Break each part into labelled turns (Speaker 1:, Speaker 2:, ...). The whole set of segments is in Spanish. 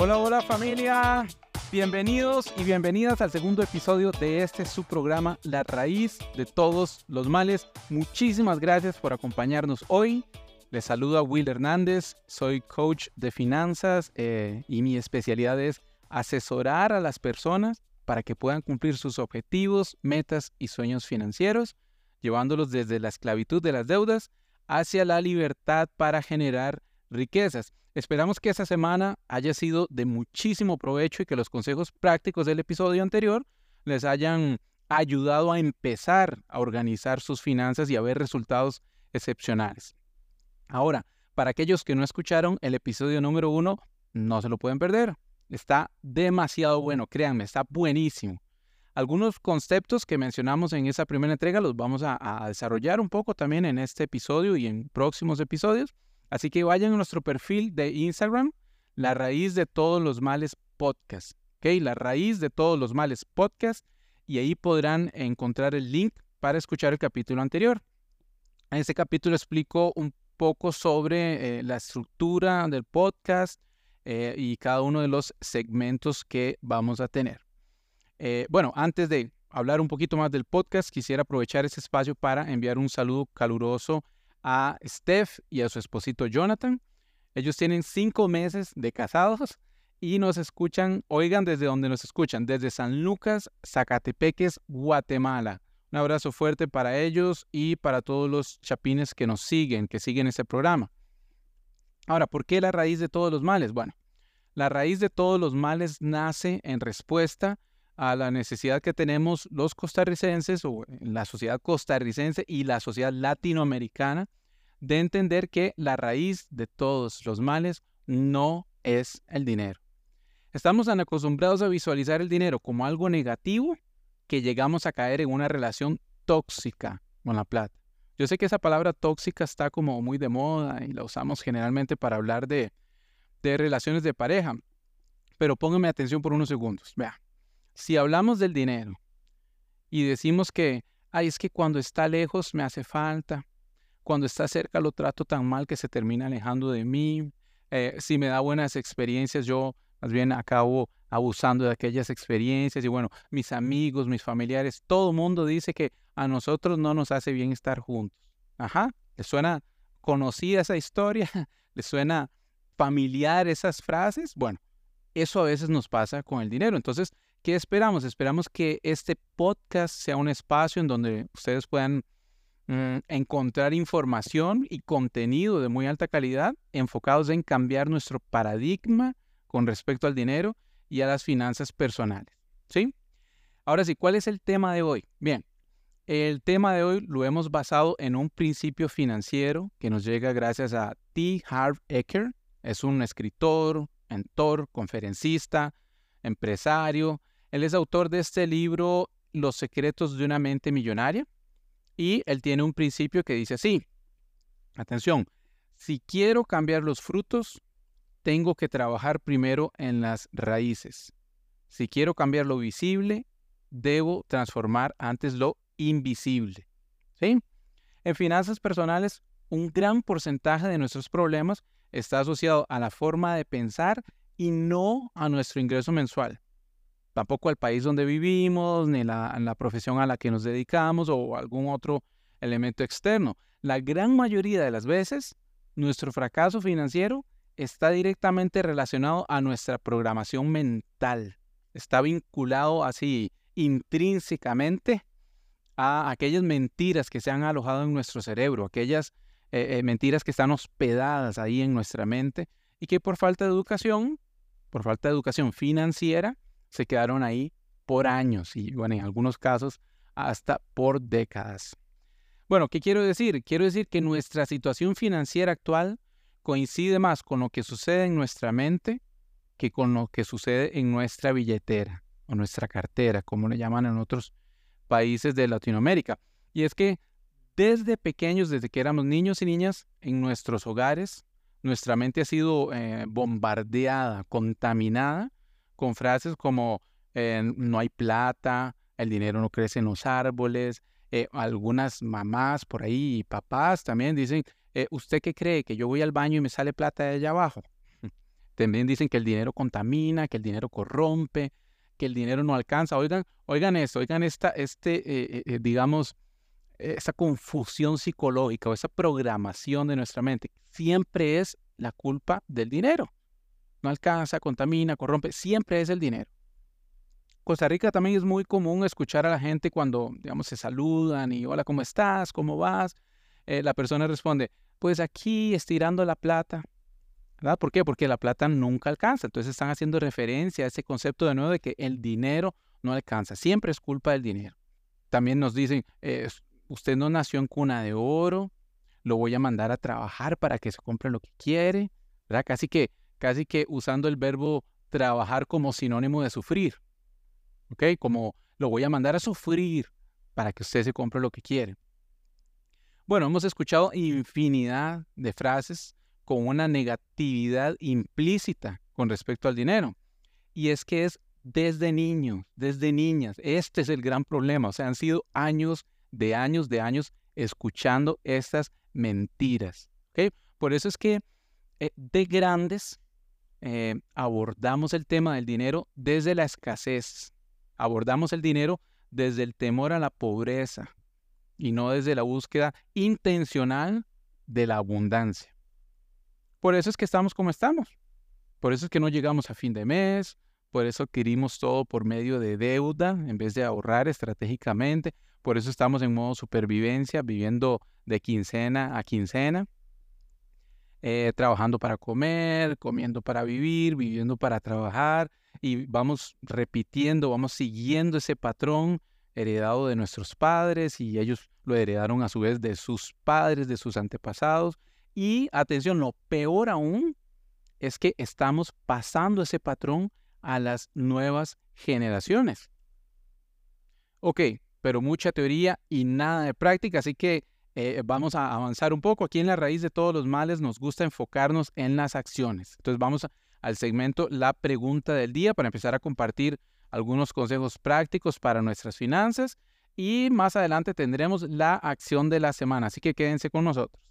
Speaker 1: Hola, hola familia. Bienvenidos y bienvenidas al segundo episodio de este su programa La raíz de todos los males. Muchísimas gracias por acompañarnos hoy. Les saluda Will Hernández, soy coach de finanzas eh, y mi especialidad es asesorar a las personas para que puedan cumplir sus objetivos, metas y sueños financieros, llevándolos desde la esclavitud de las deudas hacia la libertad para generar riquezas. Esperamos que esta semana haya sido de muchísimo provecho y que los consejos prácticos del episodio anterior les hayan ayudado a empezar a organizar sus finanzas y a ver resultados excepcionales. Ahora, para aquellos que no escucharon el episodio número uno, no se lo pueden perder. Está demasiado bueno, créanme, está buenísimo. Algunos conceptos que mencionamos en esa primera entrega los vamos a, a desarrollar un poco también en este episodio y en próximos episodios. Así que vayan a nuestro perfil de Instagram, La Raíz de Todos los Males Podcast. ¿Ok? La Raíz de Todos los Males Podcast. Y ahí podrán encontrar el link para escuchar el capítulo anterior. En este capítulo explico un poco sobre eh, la estructura del podcast eh, y cada uno de los segmentos que vamos a tener. Eh, bueno, antes de hablar un poquito más del podcast, quisiera aprovechar este espacio para enviar un saludo caluroso a Steph y a su esposito Jonathan. Ellos tienen cinco meses de casados y nos escuchan, oigan desde donde nos escuchan, desde San Lucas, Zacatepeques, Guatemala. Un abrazo fuerte para ellos y para todos los chapines que nos siguen, que siguen ese programa. Ahora, ¿por qué la raíz de todos los males? Bueno, la raíz de todos los males nace en respuesta a la necesidad que tenemos los costarricenses o la sociedad costarricense y la sociedad latinoamericana de entender que la raíz de todos los males no es el dinero. Estamos tan acostumbrados a visualizar el dinero como algo negativo que llegamos a caer en una relación tóxica con la plata. Yo sé que esa palabra tóxica está como muy de moda y la usamos generalmente para hablar de, de relaciones de pareja, pero pónganme atención por unos segundos. Vea, si hablamos del dinero y decimos que, ay, es que cuando está lejos me hace falta, cuando está cerca lo trato tan mal que se termina alejando de mí, eh, si me da buenas experiencias, yo más bien acabo abusando de aquellas experiencias y bueno, mis amigos, mis familiares, todo mundo dice que a nosotros no nos hace bien estar juntos. Ajá, ¿le suena conocida esa historia? ¿Le suena familiar esas frases? Bueno, eso a veces nos pasa con el dinero. Entonces, ¿Qué esperamos? Esperamos que este podcast sea un espacio en donde ustedes puedan mm, encontrar información y contenido de muy alta calidad enfocados en cambiar nuestro paradigma con respecto al dinero y a las finanzas personales. ¿Sí? Ahora sí, ¿cuál es el tema de hoy? Bien, el tema de hoy lo hemos basado en un principio financiero que nos llega gracias a T. Harv Eker. Es un escritor, mentor, conferencista, empresario, él es autor de este libro Los secretos de una mente millonaria y él tiene un principio que dice así, atención, si quiero cambiar los frutos, tengo que trabajar primero en las raíces. Si quiero cambiar lo visible, debo transformar antes lo invisible. ¿Sí? En finanzas personales, un gran porcentaje de nuestros problemas está asociado a la forma de pensar y no a nuestro ingreso mensual tampoco al país donde vivimos, ni la, la profesión a la que nos dedicamos o algún otro elemento externo. La gran mayoría de las veces, nuestro fracaso financiero está directamente relacionado a nuestra programación mental. Está vinculado así intrínsecamente a aquellas mentiras que se han alojado en nuestro cerebro, aquellas eh, eh, mentiras que están hospedadas ahí en nuestra mente y que por falta de educación, por falta de educación financiera, se quedaron ahí por años y, bueno, en algunos casos hasta por décadas. Bueno, ¿qué quiero decir? Quiero decir que nuestra situación financiera actual coincide más con lo que sucede en nuestra mente que con lo que sucede en nuestra billetera o nuestra cartera, como le llaman en otros países de Latinoamérica. Y es que desde pequeños, desde que éramos niños y niñas, en nuestros hogares, nuestra mente ha sido eh, bombardeada, contaminada con frases como eh, no hay plata, el dinero no crece en los árboles, eh, algunas mamás por ahí y papás también dicen, eh, ¿usted qué cree? ¿Que yo voy al baño y me sale plata de allá abajo? también dicen que el dinero contamina, que el dinero corrompe, que el dinero no alcanza. Oigan, oigan esto, oigan esta, este, digamos, esa confusión psicológica o esa programación de nuestra mente. Siempre es la culpa del dinero. No alcanza, contamina, corrompe, siempre es el dinero. Costa Rica también es muy común escuchar a la gente cuando, digamos, se saludan y hola, ¿cómo estás? ¿Cómo vas? Eh, la persona responde, pues aquí estirando la plata. ¿Verdad? ¿Por qué? Porque la plata nunca alcanza. Entonces están haciendo referencia a ese concepto de nuevo de que el dinero no alcanza. Siempre es culpa del dinero. También nos dicen, eh, usted no nació en cuna de oro, lo voy a mandar a trabajar para que se compre lo que quiere. ¿verdad? Casi que, casi que usando el verbo trabajar como sinónimo de sufrir. ¿ok? Como lo voy a mandar a sufrir para que usted se compre lo que quiere. Bueno, hemos escuchado infinidad de frases con una negatividad implícita con respecto al dinero. Y es que es desde niños, desde niñas. Este es el gran problema. O sea, han sido años de años de años escuchando estas mentiras. ¿ok? Por eso es que eh, de grandes eh, abordamos el tema del dinero desde la escasez, abordamos el dinero desde el temor a la pobreza y no desde la búsqueda intencional de la abundancia. Por eso es que estamos como estamos. Por eso es que no llegamos a fin de mes, por eso adquirimos todo por medio de deuda en vez de ahorrar estratégicamente, por eso estamos en modo supervivencia, viviendo de quincena a quincena, eh, trabajando para comer, comiendo para vivir, viviendo para trabajar, y vamos repitiendo, vamos siguiendo ese patrón heredado de nuestros padres y ellos lo heredaron a su vez de sus padres, de sus antepasados. Y atención, lo peor aún es que estamos pasando ese patrón a las nuevas generaciones. Ok, pero mucha teoría y nada de práctica, así que eh, vamos a avanzar un poco. Aquí en la raíz de todos los males nos gusta enfocarnos en las acciones. Entonces vamos al segmento La pregunta del día para empezar a compartir algunos consejos prácticos para nuestras finanzas y más adelante tendremos la acción de la semana, así que quédense con nosotros.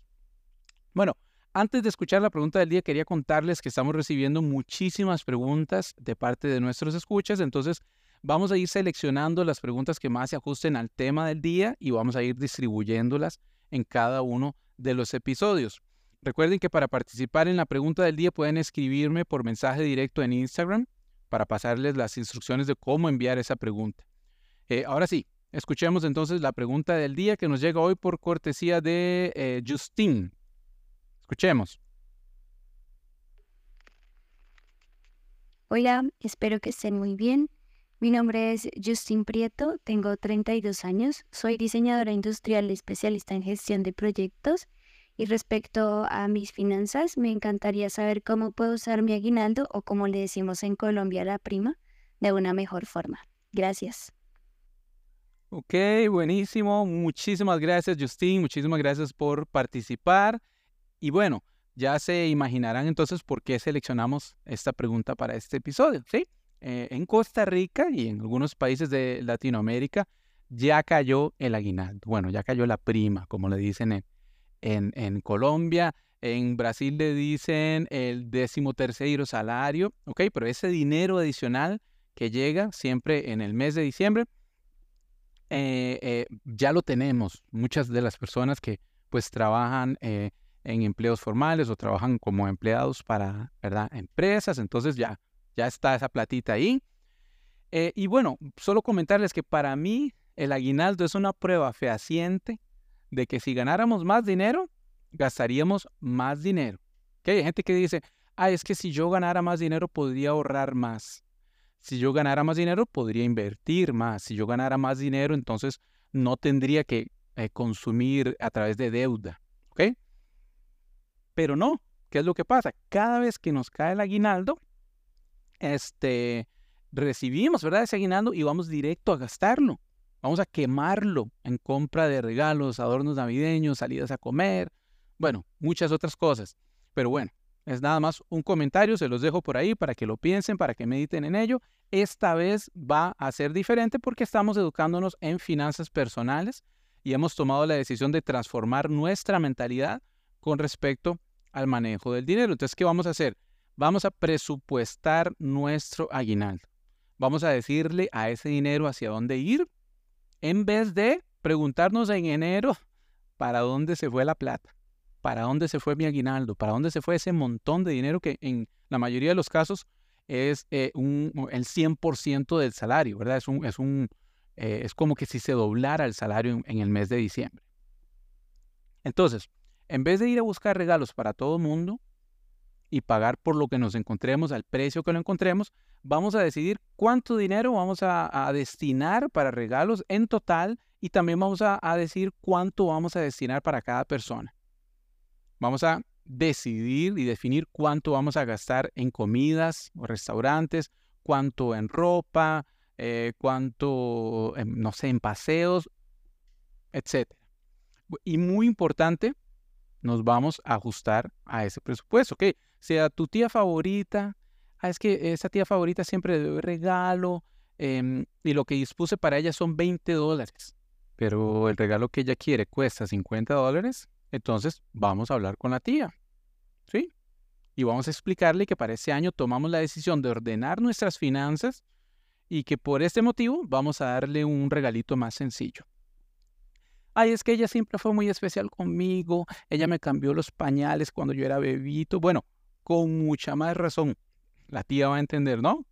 Speaker 1: Bueno, antes de escuchar la pregunta del día, quería contarles que estamos recibiendo muchísimas preguntas de parte de nuestros escuchas, entonces vamos a ir seleccionando las preguntas que más se ajusten al tema del día y vamos a ir distribuyéndolas en cada uno de los episodios. Recuerden que para participar en la pregunta del día pueden escribirme por mensaje directo en Instagram para pasarles las instrucciones de cómo enviar esa pregunta. Eh, ahora sí, escuchemos entonces la pregunta del día que nos llega hoy por cortesía de eh, Justin. Escuchemos.
Speaker 2: Hola, espero que estén muy bien. Mi nombre es Justin Prieto, tengo 32 años, soy diseñadora industrial especialista en gestión de proyectos y respecto a mis finanzas, me encantaría saber cómo puedo usar mi aguinaldo o como le decimos en Colombia la prima de una mejor forma. Gracias.
Speaker 1: Ok, buenísimo. Muchísimas gracias, Justin. Muchísimas gracias por participar. Y bueno, ya se imaginarán entonces por qué seleccionamos esta pregunta para este episodio, ¿sí? Eh, en Costa Rica y en algunos países de Latinoamérica ya cayó el aguinaldo. Bueno, ya cayó la prima, como le dicen en, en, Colombia, en Brasil le dicen el décimo tercero salario, ¿ok? Pero ese dinero adicional que llega siempre en el mes de diciembre, eh, eh, ya lo tenemos. Muchas de las personas que pues trabajan en empleos formales o trabajan como empleados para, ¿verdad? Empresas, entonces ya, ya está esa platita ahí. y bueno, solo comentarles que para mí el aguinaldo es una prueba fehaciente de que si ganáramos más dinero, gastaríamos más dinero. ¿Okay? Hay gente que dice, ah, es que si yo ganara más dinero podría ahorrar más. Si yo ganara más dinero podría invertir más. Si yo ganara más dinero, entonces no tendría que eh, consumir a través de deuda. ¿Ok? Pero no. ¿Qué es lo que pasa? Cada vez que nos cae el aguinaldo, este, recibimos, ¿verdad? Ese aguinaldo y vamos directo a gastarlo. Vamos a quemarlo en compra de regalos, adornos navideños, salidas a comer, bueno, muchas otras cosas. Pero bueno, es nada más un comentario, se los dejo por ahí para que lo piensen, para que mediten en ello. Esta vez va a ser diferente porque estamos educándonos en finanzas personales y hemos tomado la decisión de transformar nuestra mentalidad con respecto al manejo del dinero. Entonces, ¿qué vamos a hacer? Vamos a presupuestar nuestro aguinaldo. Vamos a decirle a ese dinero hacia dónde ir en vez de preguntarnos en enero para dónde se fue la plata, para dónde se fue mi aguinaldo, para dónde se fue ese montón de dinero que en la mayoría de los casos es eh, un, el 100% del salario, ¿verdad? Es, un, es, un, eh, es como que si se doblara el salario en, el mes de diciembre. Entonces, en vez de ir a buscar regalos para todo el mundo y pagar por lo que nos encontremos al precio que lo encontremos, vamos a decidir cuánto dinero vamos a, destinar para regalos en total y también vamos a, a decir cuánto vamos a destinar para cada persona. Vamos a decidir y definir cuánto vamos a gastar en comidas o restaurantes, cuánto en ropa, eh, cuánto, no sé, en paseos, etc. Y muy importante, nos vamos a ajustar a ese presupuesto. Ok, sea tu tía favorita, ah, es que esa tía favorita siempre le regalo em, y lo que dispuse para ella son 20 dólares, pero el regalo que ella quiere cuesta 50 dólares, entonces vamos a hablar con la tía. ¿Sí? Y vamos a explicarle que para ese año tomamos la decisión de ordenar nuestras finanzas y que por este motivo vamos a darle un regalito más sencillo. Ay, es que ella siempre fue muy especial conmigo, ella me cambió los pañales cuando yo era bebito. Bueno, con mucha más razón, la tía va a entender, ¿no?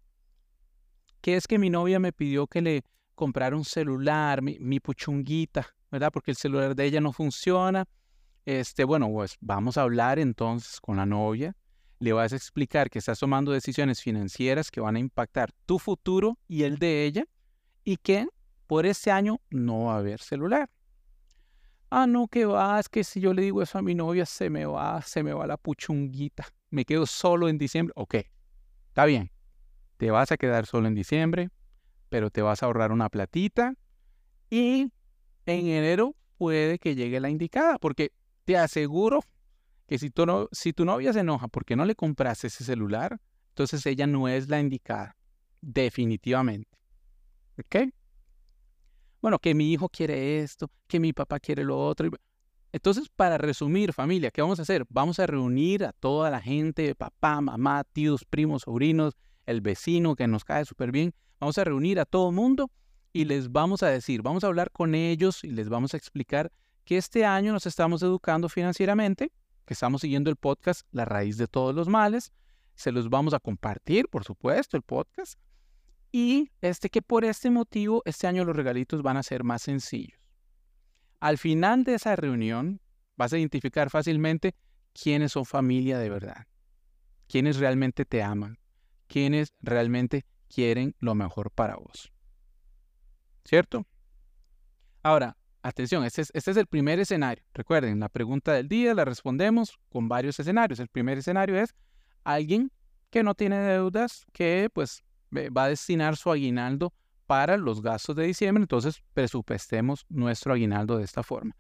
Speaker 1: Que es que mi novia me pidió que le comprara un celular, mi, mi puchunguita, ¿verdad? Porque el celular de ella no funciona este, bueno, pues vamos a hablar entonces con la novia, le vas a explicar que estás tomando decisiones financieras que van a impactar tu futuro y el de ella y que por ese año no va a haber celular. Ah, no, que va, es que si yo le digo eso a mi novia se me va, se me va la puchunguita, me quedo solo en diciembre. Ok, está bien, te vas a quedar solo en diciembre, pero te vas a ahorrar una platita y en enero puede que llegue la indicada, porque te aseguro que si tu, no, si tu novia se enoja porque no le compraste ese celular, entonces ella no es la indicada, definitivamente. ¿Ok? Bueno, que mi hijo quiere esto, que mi papá quiere lo otro. Entonces, para resumir, familia, ¿qué vamos a hacer? Vamos a reunir a toda la gente, papá, mamá, tíos, primos, sobrinos, el vecino que nos cae súper bien. Vamos a reunir a todo el mundo y les vamos a decir, vamos a hablar con ellos y les vamos a explicar que este año nos estamos educando financieramente, que estamos siguiendo el podcast La raíz de todos los males. Se los vamos a compartir, por supuesto, el podcast. Y este que por este motivo este año los regalitos van a ser más sencillos. Al final de esa reunión vas a identificar fácilmente quiénes son familia de verdad, quiénes realmente te aman, quiénes realmente quieren lo mejor para vos. ¿Cierto? Ahora, Atención, este es, este es el primer escenario. Recuerden, la pregunta del día la respondemos con varios escenarios. El primer escenario es alguien que no tiene deudas, que pues va a destinar su aguinaldo para los gastos de diciembre, entonces presupuestemos nuestro aguinaldo de esta forma.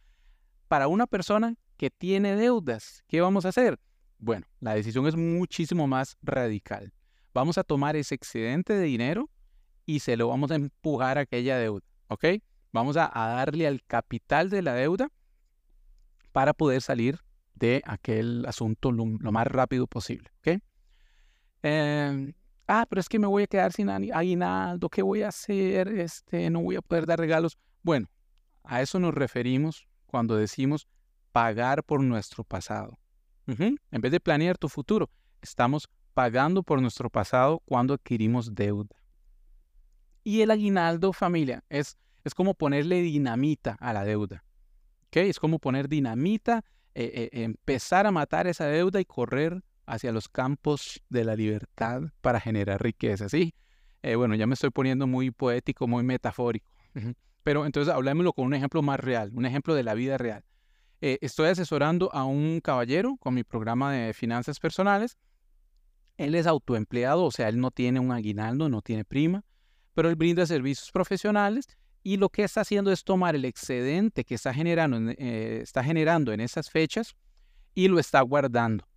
Speaker 1: Para una persona que tiene deudas, ¿qué vamos a hacer? Bueno, la decisión es muchísimo más radical. Vamos a tomar ese excedente de dinero y se lo vamos a empujar a aquella deuda, ¿ok? Vamos a, darle al capital de la deuda para poder salir de aquel asunto lo, más rápido posible. ¿okay? Em, ah, pero es que me voy a quedar sin aguinaldo, ¿qué voy a hacer? Este, no voy a poder dar regalos. Bueno, a eso nos referimos cuando decimos pagar por nuestro pasado. En vez de planear tu futuro, estamos pagando por nuestro pasado cuando adquirimos deuda. Y el aguinaldo, familia, es es como ponerle dinamita a la deuda. ¿okay? Es como poner dinamita, eh, eh, empezar a matar esa deuda y correr hacia los campos de la libertad para generar riqueza. ¿sí? Eh, bueno, ya me estoy poniendo muy poético, muy metafórico. Pero entonces hablámoslo con un ejemplo más real, un ejemplo de la vida real. estoy asesorando a un caballero con mi programa de finanzas personales. Él es autoempleado, o sea, él no tiene un aguinaldo, no tiene prima, pero él brinda servicios profesionales y lo que está haciendo es tomar el excedente que está generando, eh, está generando en esas fechas y lo está guardando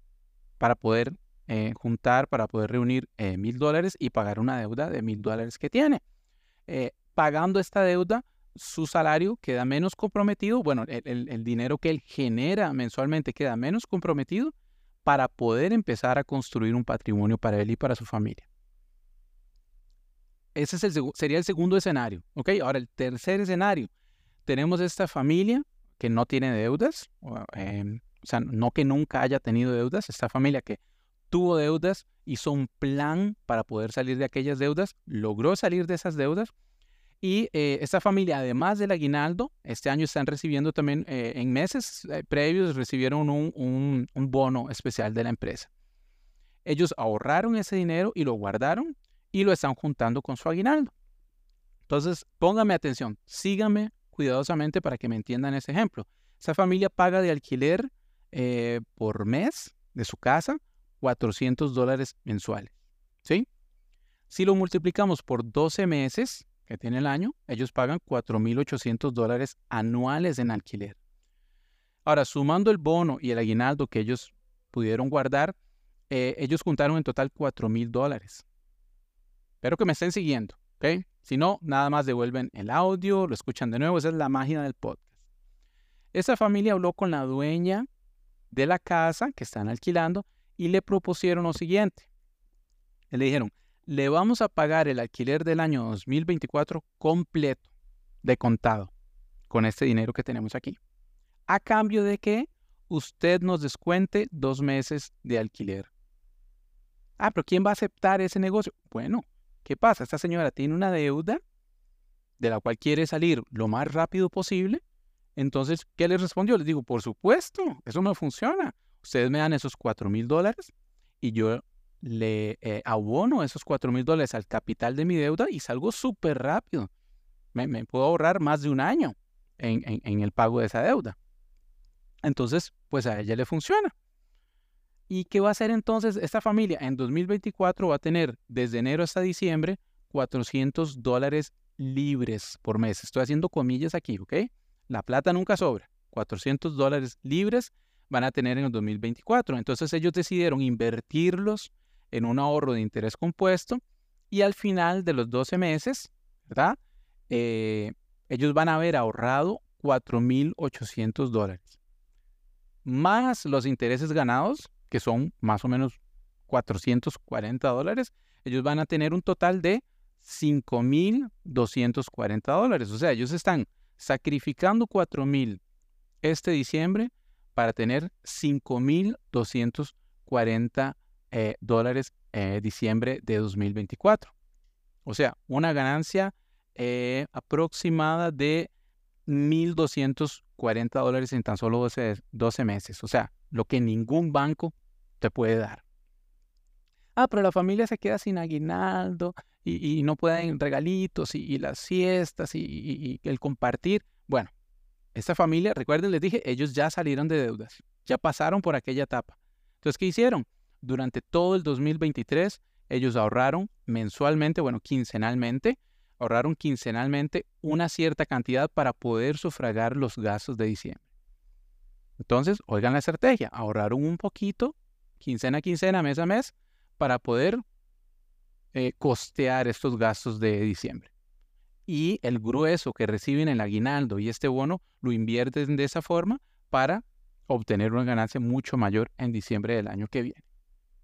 Speaker 1: para poder eh, juntar, para poder reunir eh, mil dólares y pagar una deuda de mil dólares que tiene. pagando esta deuda, su salario queda menos comprometido, bueno, el, dinero que él genera mensualmente queda menos comprometido para poder empezar a construir un patrimonio para él y para su familia. Ese sería el segundo escenario. ¿ok? Ahora, el tercer escenario. Tenemos esta familia que no tiene deudas, em, o sea, no que nunca haya tenido deudas, esta familia que tuvo deudas, hizo un plan para poder salir de aquellas deudas, logró salir de esas deudas y eh, esta familia, además del aguinaldo, este año están recibiendo también, eh, en meses eh, previos, recibieron un, bono especial de la empresa. Ellos ahorraron ese dinero y lo guardaron y lo están juntando con su aguinaldo. Entonces, póngame atención, sígame cuidadosamente para que me entiendan ese ejemplo. Esa familia paga de alquiler por mes de su casa 400 dólares mensuales. ¿Sí? Si lo multiplicamos por 12 meses, que tiene el año, ellos pagan 4.800 dólares anuales en alquiler. Ahora, sumando el bono y el aguinaldo que ellos pudieron guardar, eh, ellos juntaron en total 4.000 dólares. Espero que me estén siguiendo, ¿ok? Si no, nada más devuelven el audio, lo escuchan de nuevo, esa es la magia del podcast. Esa familia habló con la dueña de la casa que están alquilando y le propusieron lo siguiente. Le dijeron, le vamos a pagar el alquiler del año 2024 completo, de contado, con este dinero que tenemos aquí. A cambio de que usted nos descuente dos meses de alquiler. Ah, pero ¿quién va a aceptar ese negocio? Bueno, ¿qué pasa? Esta señora tiene una deuda de la cual quiere salir lo más rápido posible. Entonces, ¿qué le respondió? Le digo, por supuesto, eso no funciona. Ustedes me dan esos cuatro mil dólares y yo le eh, abono esos 4 mil dólares al capital de mi deuda y salgo súper rápido. Me, puedo ahorrar más de un año en, el pago de esa deuda. Entonces, pues a ella le funciona. ¿Y qué va a hacer entonces esta familia? En 2024 va a tener desde enero hasta diciembre 400 dólares libres por mes. Estoy haciendo comillas aquí, ¿ok? La plata nunca sobra. 400 dólares libres van a tener en el 2024. Entonces ellos decidieron invertirlos en un ahorro de interés compuesto y al final de los 12 meses, ¿verdad? Eh, ellos van a haber ahorrado 4.800 dólares. Más los intereses ganados, que son más o menos 440 dólares, ellos van a tener un total de 5.240 dólares. O sea, ellos están sacrificando 4.000 este diciembre para tener 5.240 eh, dólares eh, diciembre de 2024. O sea, una ganancia eh, aproximada de 1.240 dólares en tan solo 12, meses. O sea, lo que ningún banco te puede dar. Ah, pero la familia se queda sin aguinaldo y, no pueden regalitos y, las fiestas y, y, el compartir. Bueno, esta familia, recuerden, les dije, ellos ya salieron de deudas, ya pasaron por aquella etapa. Entonces, ¿qué hicieron? durante todo el 2023 ellos ahorraron mensualmente, bueno, quincenalmente, ahorraron quincenalmente una cierta cantidad para poder sufragar los gastos de diciembre. Entonces, oigan la estrategia, ahorraron un poquito, quincena a quincena, mes a mes, para poder eh, costear estos gastos de diciembre. Y el grueso que reciben el aguinaldo y este bono lo invierten de esa forma para obtener una ganancia mucho mayor en diciembre del año que viene.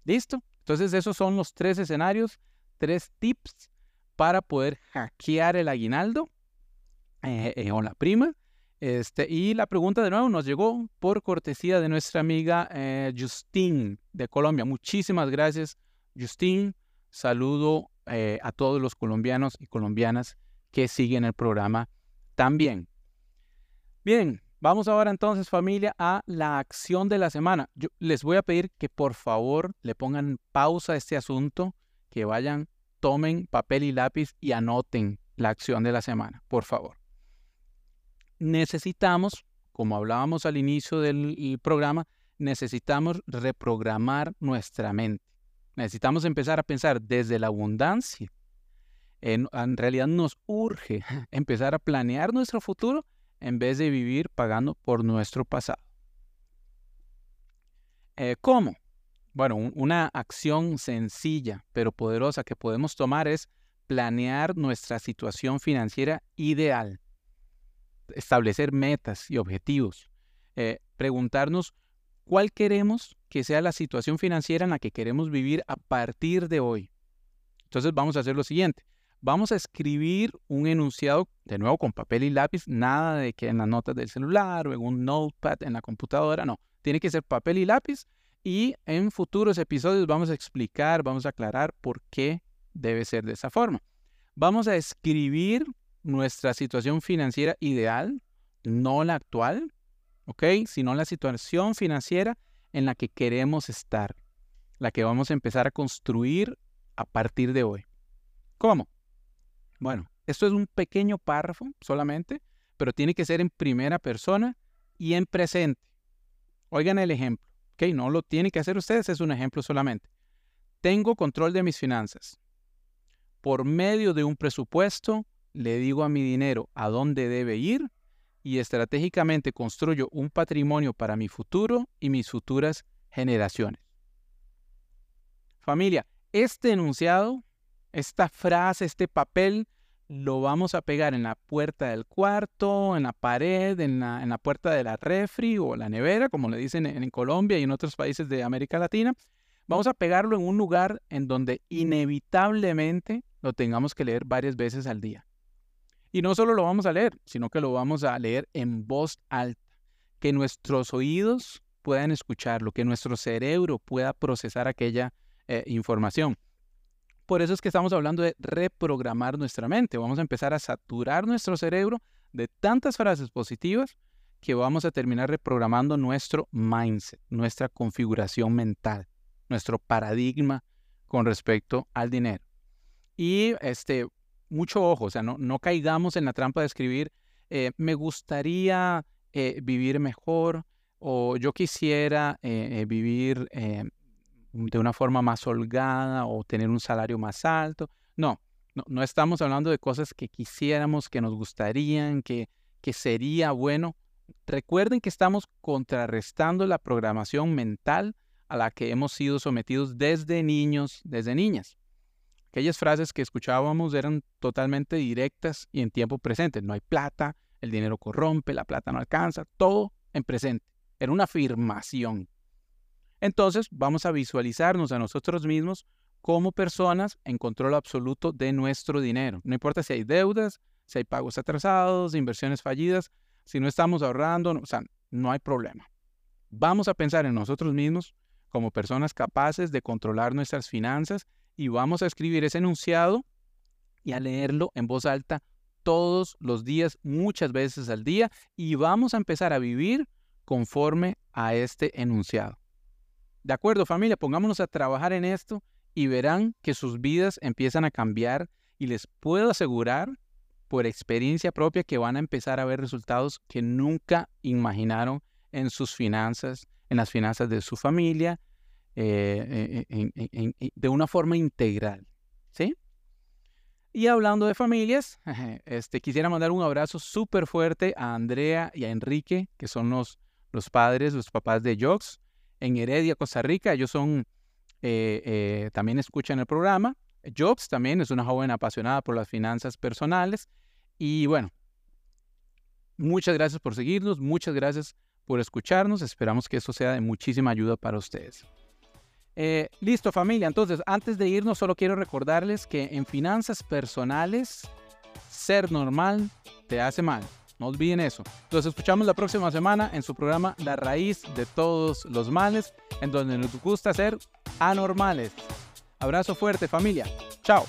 Speaker 1: ¿Listo? Entonces esos son los tres escenarios, tres tips para poder hackear el aguinaldo eh, eh, o la prima. Este, y la pregunta de nuevo nos llegó por cortesía de nuestra amiga eh, Justine de Colombia. Muchísimas gracias, Justine. Saludo a todos los colombianos y colombianas que siguen el programa también. Bien, Vamos ahora entonces familia a la acción de la semana. Yo les voy a pedir que por favor le pongan pausa a este asunto, que vayan, tomen papel y lápiz y anoten la acción de la semana, por favor. Necesitamos, como hablábamos al inicio del programa, necesitamos reprogramar nuestra mente. Necesitamos empezar a pensar desde la abundancia. En, realidad nos urge empezar a planear nuestro futuro en vez de vivir pagando por nuestro pasado. Eh, ¿Cómo? Bueno, una acción sencilla pero poderosa que podemos tomar es planear nuestra situación financiera ideal, establecer metas y objetivos, eh, preguntarnos ¿Cuál queremos que sea la situación financiera en la que queremos vivir a partir de hoy? Entonces vamos a hacer lo siguiente. Vamos a escribir un enunciado, de nuevo con papel y lápiz, nada de que en las notas del celular o en un notepad en la computadora, no. Tiene que ser papel y lápiz y en futuros episodios vamos a explicar, vamos a aclarar por qué debe ser de esa forma. Vamos a escribir nuestra situación financiera ideal, no la actual, ¿ok? Sino la situación financiera en la que queremos estar, la que vamos a empezar a construir a partir de hoy. ¿Cómo? Bueno, esto es un pequeño párrafo solamente, pero tiene que ser en primera persona y en presente. Oigan el ejemplo, ¿ok? No lo tienen que hacer ustedes, es un ejemplo solamente. Tengo control de mis finanzas. Por medio de un presupuesto, le digo a mi dinero a dónde debe ir y estratégicamente construyo un patrimonio para mi futuro y mis futuras generaciones. Familia, este enunciado esta frase, este papel, lo vamos a pegar en la puerta del cuarto, en la pared, en la, puerta de la refri o la nevera, como le dicen en, Colombia y en otros países de América Latina. Vamos a pegarlo en un lugar en donde inevitablemente lo tengamos que leer varias veces al día. Y no solo lo vamos a leer, sino que lo vamos a leer en voz alta, que nuestros oídos puedan escucharlo, que nuestro cerebro pueda procesar aquella eh, información. Por eso es que estamos hablando de reprogramar nuestra mente. Vamos a empezar a saturar nuestro cerebro de tantas frases positivas que vamos a terminar reprogramando nuestro mindset, nuestra configuración mental, nuestro paradigma con respecto al dinero. Y este, mucho ojo, o sea, no, no caigamos en la trampa de escribir, eh, me gustaría eh, vivir mejor o yo quisiera eh, vivir de una forma más holgada o tener un salario más alto. No, no, estamos hablando de cosas que quisiéramos, que nos gustarían, que, que sería bueno. Recuerden que estamos contrarrestando la programación mental a la que hemos sido sometidos desde niños, desde niñas. Aquellas frases que escuchábamos eran totalmente directas y en tiempo presente. No hay plata, el dinero corrompe, la plata no alcanza, todo en presente. Era una afirmación. Entonces vamos a visualizarnos a nosotros mismos como personas en control absoluto de nuestro dinero. No importa si hay deudas, si hay pagos atrasados, inversiones fallidas, si no estamos ahorrando, o sea, no hay problema. Vamos a pensar en nosotros mismos como personas capaces de controlar nuestras finanzas y vamos a escribir ese enunciado y a leerlo en voz alta todos los días, muchas veces al día, y vamos a empezar a vivir conforme a este enunciado. De acuerdo, familia, pongámonos a trabajar en esto y verán que sus vidas empiezan a cambiar y les puedo asegurar por experiencia propia que van a empezar a ver resultados que nunca imaginaron en sus finanzas, en las finanzas de su familia, eh, eh, de una forma integral. ¿Sí? Y hablando de familias, este, quisiera mandar un abrazo súper fuerte a Andrea y a Enrique, que son los, los padres, los papás de Jox en Heredia, Costa Rica. Ellos son, eh, eh, también escuchan el programa. Jobs también es una joven apasionada por las finanzas personales. Y bueno, muchas gracias por seguirnos, muchas gracias por escucharnos. Esperamos que eso sea de muchísima ayuda para ustedes. Eh, listo familia, entonces antes de irnos solo quiero recordarles que en finanzas personales ser normal te hace mal. No olviden eso. Los escuchamos la próxima semana en su programa La raíz de todos los males, en donde nos gusta ser anormales. Abrazo fuerte familia. Chao.